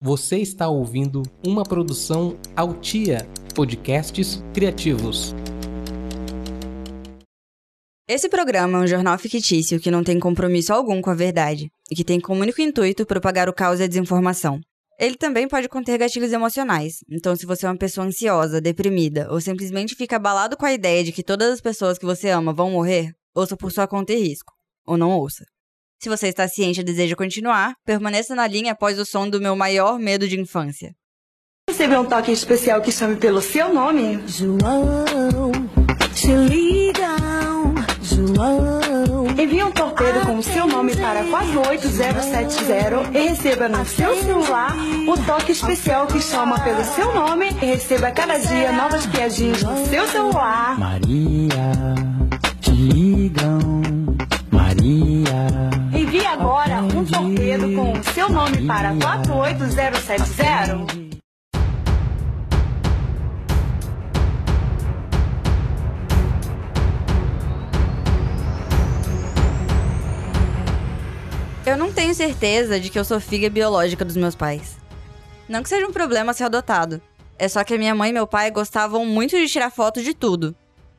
Você está ouvindo uma produção Altia Podcasts Criativos. Esse programa é um jornal fictício que não tem compromisso algum com a verdade e que tem como único intuito propagar o caos e a desinformação. Ele também pode conter gatilhos emocionais, então se você é uma pessoa ansiosa, deprimida ou simplesmente fica abalado com a ideia de que todas as pessoas que você ama vão morrer, ouça por sua conta e risco. Ou não ouça. Se você está ciente e deseja continuar, permaneça na linha após o som do meu maior medo de infância. Receber um toque especial que chame pelo seu nome? João, te ligam, João. Envie um torpedo com o seu nome para 48070 e receba no seu celular o toque especial que chama pelo seu nome e receba cada dia novas piadinhas no seu celular. Maria, com o seu nome para 48070. Eu não tenho certeza de que eu sou filha biológica dos meus pais. Não que seja um problema ser adotado. É só que a minha mãe e meu pai gostavam muito de tirar foto de tudo.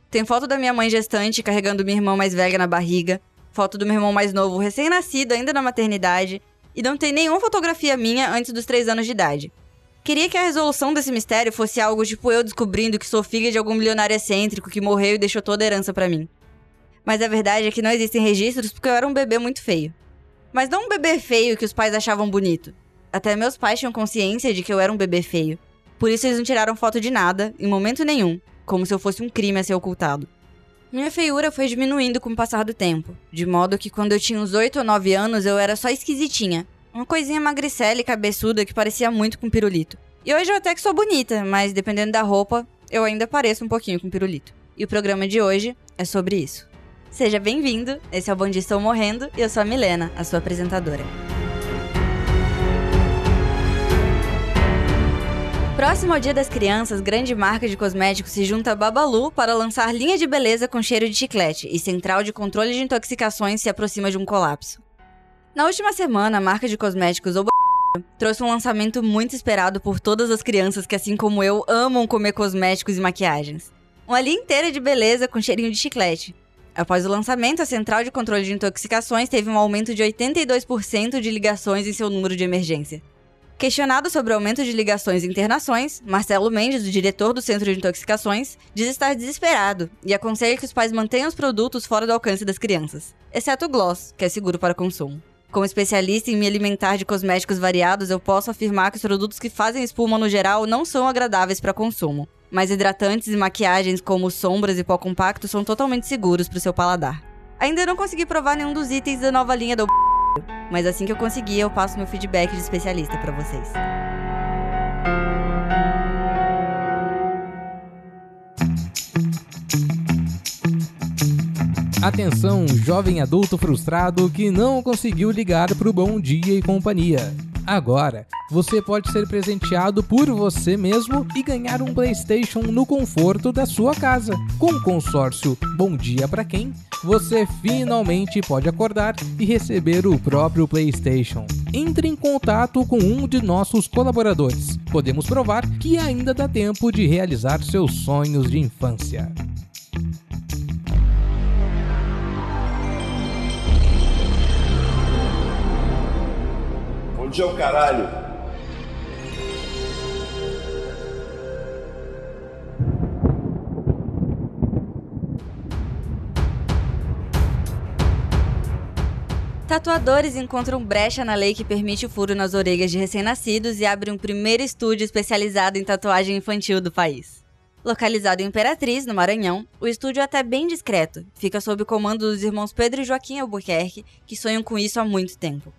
Tem foto da minha mãe gestante carregando minha irmã mais velha na barriga, foto do meu irmão mais novo recém-nascido ainda na maternidade, e não tem nenhuma fotografia minha antes dos 3 anos de idade. Queria que a resolução desse mistério fosse algo tipo eu descobrindo que sou filha de algum milionário excêntrico que morreu e deixou toda a herança para mim. Mas a verdade é que não existem registros porque eu era um bebê muito feio. Mas não um bebê feio que os pais achavam bonito. Até meus pais tinham consciência de que eu era um bebê feio. Por isso eles não tiraram foto de nada, em momento nenhum, como se eu fosse um crime a ser ocultado. Minha feiura foi diminuindo com o passar do tempo, de modo que quando eu tinha uns 8 ou 9 anos eu era só esquisitinha. Uma coisinha magricela e cabeçuda que parecia muito com pirulito. E hoje eu até que sou bonita, mas dependendo da roupa, eu ainda pareço um pouquinho com pirulito. E o programa de hoje é sobre isso. Seja bem-vindo, esse é o Bom Dia Estou Morrendo e eu sou a Milena, a sua apresentadora. Próximo ao Dia das Crianças, grande marca de cosméticos se junta a Babalu para lançar linha de beleza com cheiro de chiclete e central de controle de intoxicações se aproxima de um colapso. Na última semana, a marca de cosméticos Oba trouxe um lançamento muito esperado por todas as crianças que, assim como eu, amam comer cosméticos e maquiagens. Uma linha inteira de beleza com cheirinho de chiclete. Após o lançamento, a Central de Controle de Intoxicações teve um aumento de 82% de ligações em seu número de emergência. Questionado sobre o aumento de ligações e internações, Marcelo Mendes, o diretor do Centro de Intoxicações, diz estar desesperado e aconselha que os pais mantenham os produtos fora do alcance das crianças, exceto o gloss, que é seguro para consumo. Como especialista em me alimentar de cosméticos variados, eu posso afirmar que os produtos que fazem espuma no geral não são agradáveis para consumo, mas hidratantes e maquiagens como sombras e pó compacto são totalmente seguros para o seu paladar. Ainda não consegui provar nenhum dos itens da nova linha do mas assim que eu conseguir, eu passo meu feedback de especialista para vocês. Atenção, jovem adulto frustrado que não conseguiu ligar pro Bom Dia e Companhia. Agora, você pode ser presenteado por você mesmo e ganhar um PlayStation no conforto da sua casa. Com o consórcio Bom Dia para quem, você finalmente pode acordar e receber o próprio PlayStation. Entre em contato com um de nossos colaboradores. Podemos provar que ainda dá tempo de realizar seus sonhos de infância. Dia, o caralho. Tatuadores encontram brecha na lei que permite o furo nas orelhas de recém-nascidos e abre um primeiro estúdio especializado em tatuagem infantil do país. Localizado em Imperatriz, no Maranhão, o estúdio é até bem discreto, fica sob o comando dos irmãos Pedro e Joaquim Albuquerque, que sonham com isso há muito tempo.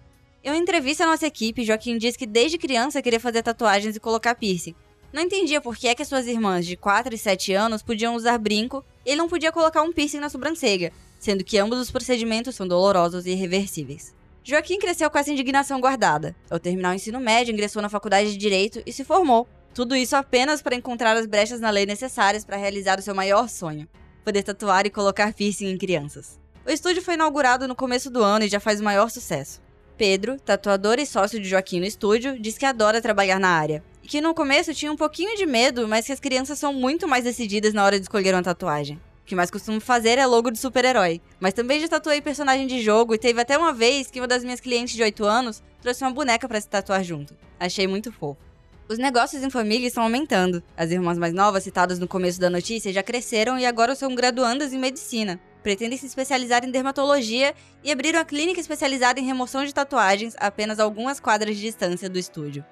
Uma entrevista à nossa equipe, Joaquim diz que desde criança queria fazer tatuagens e colocar piercing. Não entendia por que é que suas irmãs de 4 e 7 anos podiam usar brinco e ele não podia colocar um piercing na sobrancelha, sendo que ambos os procedimentos são dolorosos e irreversíveis. Joaquim cresceu com essa indignação guardada. Ao terminar o ensino médio, ingressou na faculdade de Direito e se formou. Tudo isso apenas para encontrar as brechas na lei necessárias para realizar o seu maior sonho: poder tatuar e colocar piercing em crianças. O estúdio foi inaugurado no começo do ano e já faz o maior sucesso. Pedro, tatuador e sócio de Joaquim no estúdio, diz que adora trabalhar na área. E que no começo tinha um pouquinho de medo, mas que as crianças são muito mais decididas na hora de escolher uma tatuagem. O que mais costumo fazer é logo de super-herói. Mas também já tatuei personagem de jogo e teve até uma vez que uma das minhas clientes de 8 anos trouxe uma boneca para se tatuar junto. Achei muito fofo. Os negócios em família estão aumentando. As irmãs mais novas, citadas no começo da notícia, já cresceram e agora são graduandas em medicina. Pretendem se especializar em dermatologia e abriram a clínica especializada em remoção de tatuagens a apenas algumas quadras de distância do estúdio.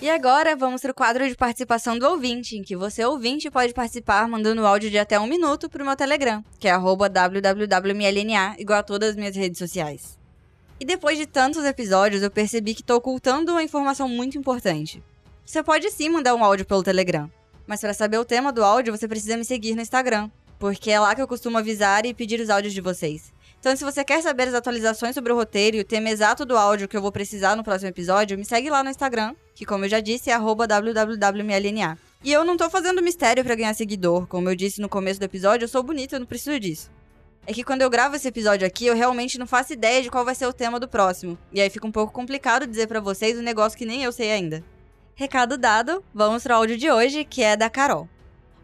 E agora vamos para o quadro de participação do ouvinte, em que você, ouvinte, pode participar mandando áudio de até um minuto para o meu Telegram, que é www.mlna, igual a todas as minhas redes sociais. E depois de tantos episódios, eu percebi que estou ocultando uma informação muito importante. Você pode sim mandar um áudio pelo Telegram, mas para saber o tema do áudio, você precisa me seguir no Instagram, porque é lá que eu costumo avisar e pedir os áudios de vocês. Então, se você quer saber as atualizações sobre o roteiro e o tema exato do áudio que eu vou precisar no próximo episódio, me segue lá no Instagram, que como eu já disse é www.mlna. E eu não tô fazendo mistério para ganhar seguidor, como eu disse no começo do episódio, eu sou bonita, eu não preciso disso é que quando eu gravo esse episódio aqui, eu realmente não faço ideia de qual vai ser o tema do próximo. E aí fica um pouco complicado dizer para vocês um negócio que nem eu sei ainda. Recado dado, vamos pro áudio de hoje, que é da Carol.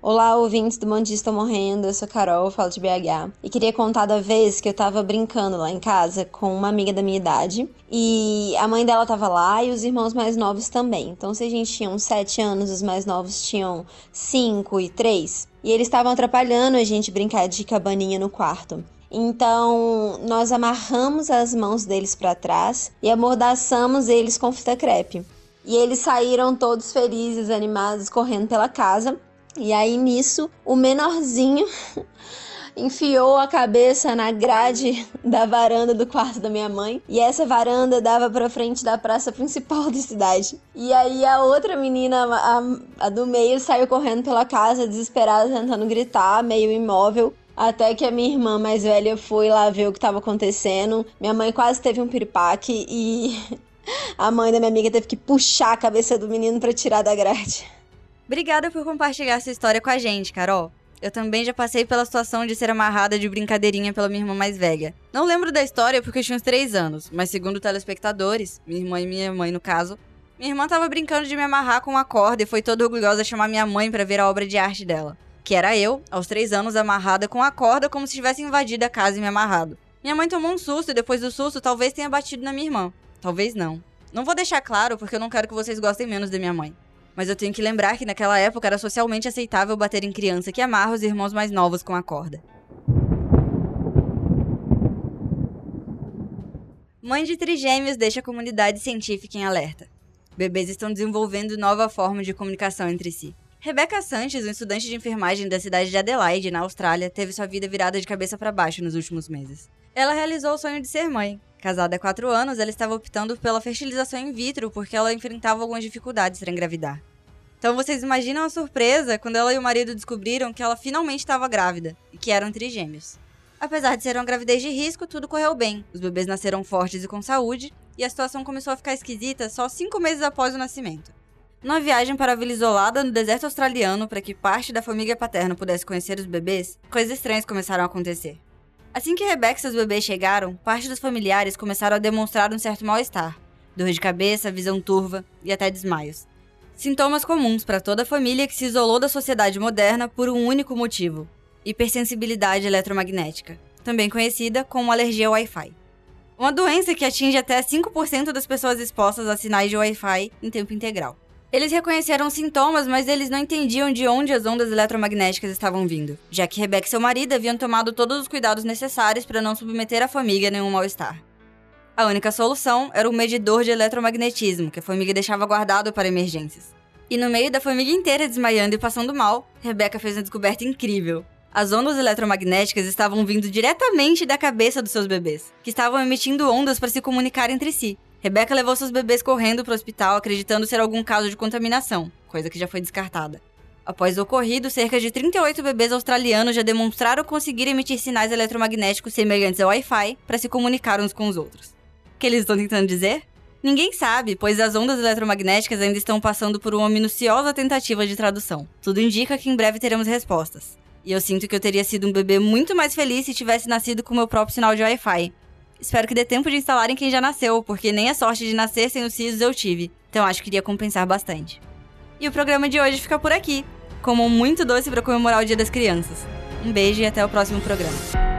Olá, ouvintes do Estou Morrendo, eu sou Carol, falo de BH. E queria contar da vez que eu tava brincando lá em casa com uma amiga da minha idade. E a mãe dela tava lá e os irmãos mais novos também. Então, se a gente tinha uns 7 anos, os mais novos tinham 5 e 3. E eles estavam atrapalhando a gente brincar de cabaninha no quarto. Então, nós amarramos as mãos deles para trás e amordaçamos eles com fita crepe. E eles saíram todos felizes, animados, correndo pela casa. E aí nisso, o menorzinho enfiou a cabeça na grade da varanda do quarto da minha mãe. E essa varanda dava para frente da praça principal da cidade. E aí a outra menina, a, a do meio, saiu correndo pela casa, desesperada, tentando gritar, meio imóvel. Até que a minha irmã mais velha foi lá ver o que estava acontecendo. Minha mãe quase teve um piripaque e a mãe da minha amiga teve que puxar a cabeça do menino para tirar da grade. Obrigada por compartilhar essa história com a gente, Carol. Eu também já passei pela situação de ser amarrada de brincadeirinha pela minha irmã mais velha. Não lembro da história porque eu tinha uns 3 anos, mas segundo telespectadores, minha irmã e minha mãe no caso, minha irmã tava brincando de me amarrar com uma corda e foi toda orgulhosa chamar minha mãe para ver a obra de arte dela. Que era eu, aos 3 anos, amarrada com a corda como se tivesse invadido a casa e me amarrado. Minha mãe tomou um susto e depois do susto talvez tenha batido na minha irmã. Talvez não. Não vou deixar claro porque eu não quero que vocês gostem menos da minha mãe. Mas eu tenho que lembrar que naquela época era socialmente aceitável bater em criança que amarra os irmãos mais novos com a corda. Mãe de trigêmeos deixa a comunidade científica em alerta. Bebês estão desenvolvendo nova forma de comunicação entre si. Rebecca Sanches, uma estudante de enfermagem da cidade de Adelaide, na Austrália, teve sua vida virada de cabeça para baixo nos últimos meses. Ela realizou o sonho de ser mãe. Casada há quatro anos, ela estava optando pela fertilização in vitro porque ela enfrentava algumas dificuldades para engravidar. Então vocês imaginam a surpresa quando ela e o marido descobriram que ela finalmente estava grávida e que eram trigêmeos. Apesar de ser uma gravidez de risco, tudo correu bem. Os bebês nasceram fortes e com saúde, e a situação começou a ficar esquisita só cinco meses após o nascimento. Numa viagem para a vila isolada no deserto australiano para que parte da família paterna pudesse conhecer os bebês, coisas estranhas começaram a acontecer. Assim que Rebecca e seus bebês chegaram, parte dos familiares começaram a demonstrar um certo mal-estar, dor de cabeça, visão turva e até desmaios. Sintomas comuns para toda a família que se isolou da sociedade moderna por um único motivo: hipersensibilidade eletromagnética, também conhecida como alergia ao Wi-Fi. Uma doença que atinge até 5% das pessoas expostas a sinais de Wi-Fi em tempo integral. Eles reconheceram sintomas, mas eles não entendiam de onde as ondas eletromagnéticas estavam vindo, já que Rebecca e seu marido haviam tomado todos os cuidados necessários para não submeter a família a nenhum mal-estar. A única solução era um medidor de eletromagnetismo que a família deixava guardado para emergências. E no meio da família inteira desmaiando e passando mal, Rebecca fez uma descoberta incrível. As ondas eletromagnéticas estavam vindo diretamente da cabeça dos seus bebês, que estavam emitindo ondas para se comunicar entre si. Rebecca levou seus bebês correndo para o hospital, acreditando ser algum caso de contaminação, coisa que já foi descartada. Após o ocorrido, cerca de 38 bebês australianos já demonstraram conseguir emitir sinais eletromagnéticos semelhantes ao Wi-Fi para se comunicar uns com os outros que eles estão tentando dizer? Ninguém sabe, pois as ondas eletromagnéticas ainda estão passando por uma minuciosa tentativa de tradução. Tudo indica que em breve teremos respostas. E eu sinto que eu teria sido um bebê muito mais feliz se tivesse nascido com meu próprio sinal de Wi-Fi. Espero que dê tempo de instalarem quem já nasceu, porque nem a sorte de nascer sem os sisos eu tive. Então acho que iria compensar bastante. E o programa de hoje fica por aqui. Como muito doce para comemorar o Dia das Crianças. Um beijo e até o próximo programa.